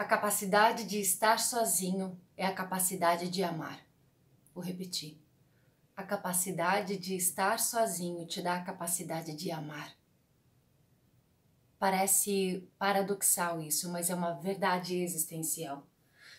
A capacidade de estar sozinho é a capacidade de amar. Vou repetir. A capacidade de estar sozinho te dá a capacidade de amar. Parece paradoxal isso, mas é uma verdade existencial.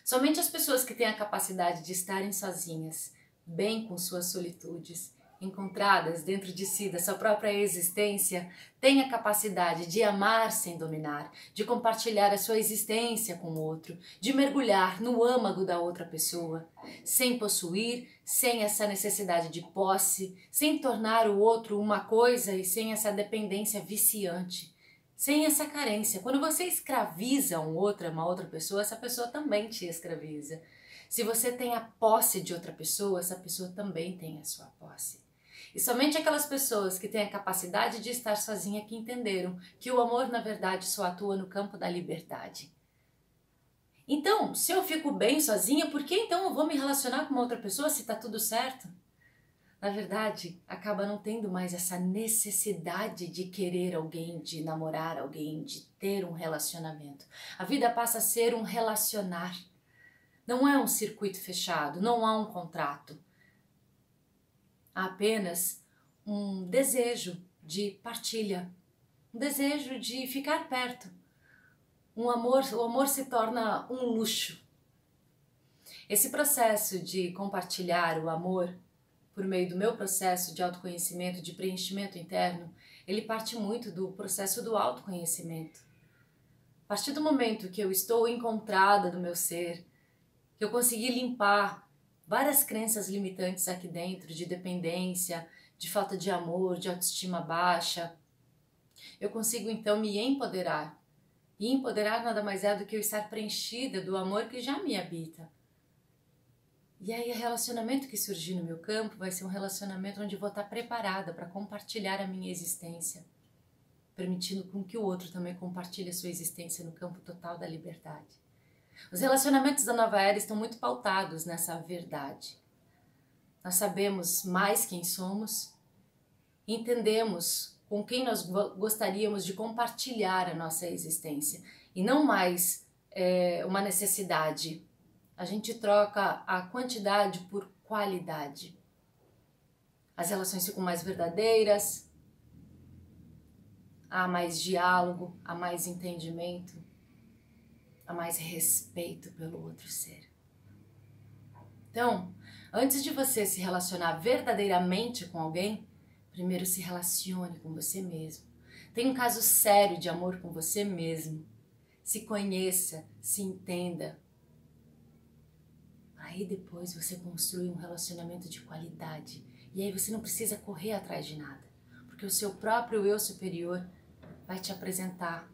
Somente as pessoas que têm a capacidade de estarem sozinhas, bem com suas solitudes, encontradas dentro de si, da sua própria existência, têm a capacidade de amar sem dominar, de compartilhar a sua existência com o outro, de mergulhar no âmago da outra pessoa, sem possuir, sem essa necessidade de posse, sem tornar o outro uma coisa e sem essa dependência viciante. Sem essa carência. Quando você escraviza um outro, uma outra pessoa, essa pessoa também te escraviza. Se você tem a posse de outra pessoa, essa pessoa também tem a sua posse. E somente aquelas pessoas que têm a capacidade de estar sozinha que entenderam que o amor, na verdade, só atua no campo da liberdade. Então, se eu fico bem sozinha, por que então eu vou me relacionar com uma outra pessoa se está tudo certo? Na verdade, acaba não tendo mais essa necessidade de querer alguém, de namorar alguém, de ter um relacionamento. A vida passa a ser um relacionar. Não é um circuito fechado, não há um contrato há apenas um desejo de partilha, um desejo de ficar perto. Um amor, o amor se torna um luxo. Esse processo de compartilhar o amor por meio do meu processo de autoconhecimento, de preenchimento interno, ele parte muito do processo do autoconhecimento. A partir do momento que eu estou encontrada do meu ser, que eu consegui limpar várias crenças limitantes aqui dentro de dependência, de falta de amor, de autoestima baixa. Eu consigo então me empoderar. E empoderar nada mais é do que eu estar preenchida do amor que já me habita. E aí, o relacionamento que surgir no meu campo vai ser um relacionamento onde vou estar preparada para compartilhar a minha existência, permitindo com que o outro também compartilhe a sua existência no campo total da liberdade. Os relacionamentos da nova era estão muito pautados nessa verdade. Nós sabemos mais quem somos, entendemos com quem nós gostaríamos de compartilhar a nossa existência e não mais é, uma necessidade. A gente troca a quantidade por qualidade. As relações ficam mais verdadeiras, há mais diálogo, há mais entendimento a mais respeito pelo outro ser. Então, antes de você se relacionar verdadeiramente com alguém, primeiro se relacione com você mesmo. Tenha um caso sério de amor com você mesmo. Se conheça, se entenda. Aí depois você construi um relacionamento de qualidade. E aí você não precisa correr atrás de nada, porque o seu próprio eu superior vai te apresentar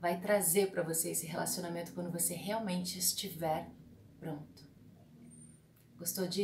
vai trazer para você esse relacionamento quando você realmente estiver pronto. Gostou disso?